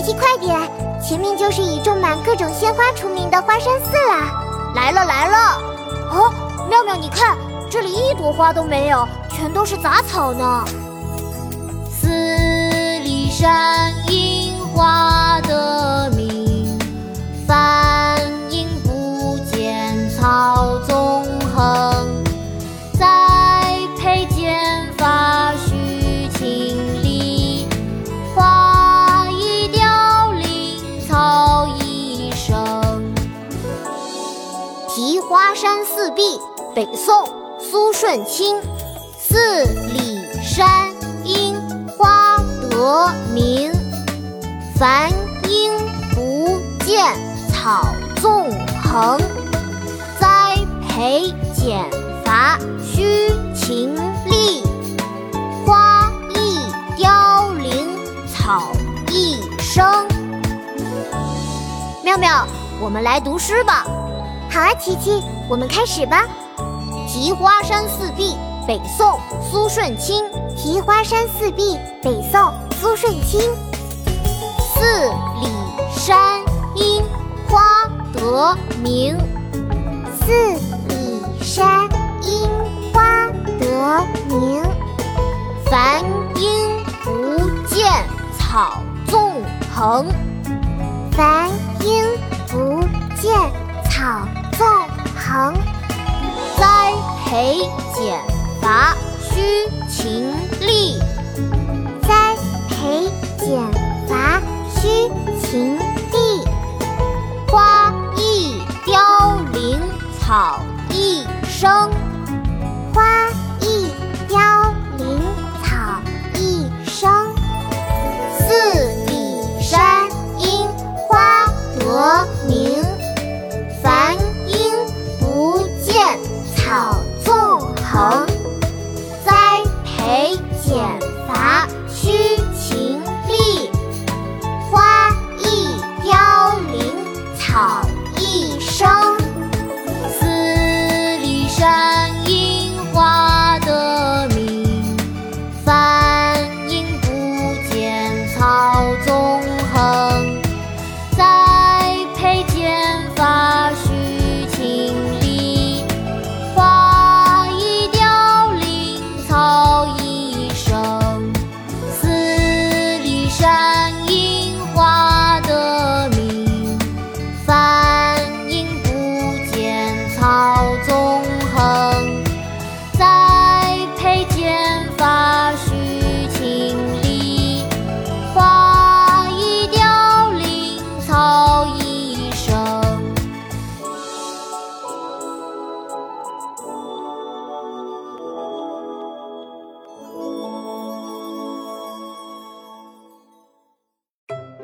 琪琪，快点！前面就是以种满各种鲜花出名的花山寺啦！来了来了！哦，妙妙，你看，这里一朵花都没有，全都是杂草呢。寺里山樱题花山寺壁，北宋，苏舜钦。寺里山樱花得名，繁英不见草纵横。栽培剪伐须勤力，花易凋零草易生。妙妙，我们来读诗吧。好啊，琪琪，我们开始吧。题花山寺壁，北宋，苏舜钦。题花山寺壁，北宋，苏舜钦。寺里山樱花得名，寺里山樱花得名。繁英不见草纵横，繁英不见草唐。栽培剪伐须勤力，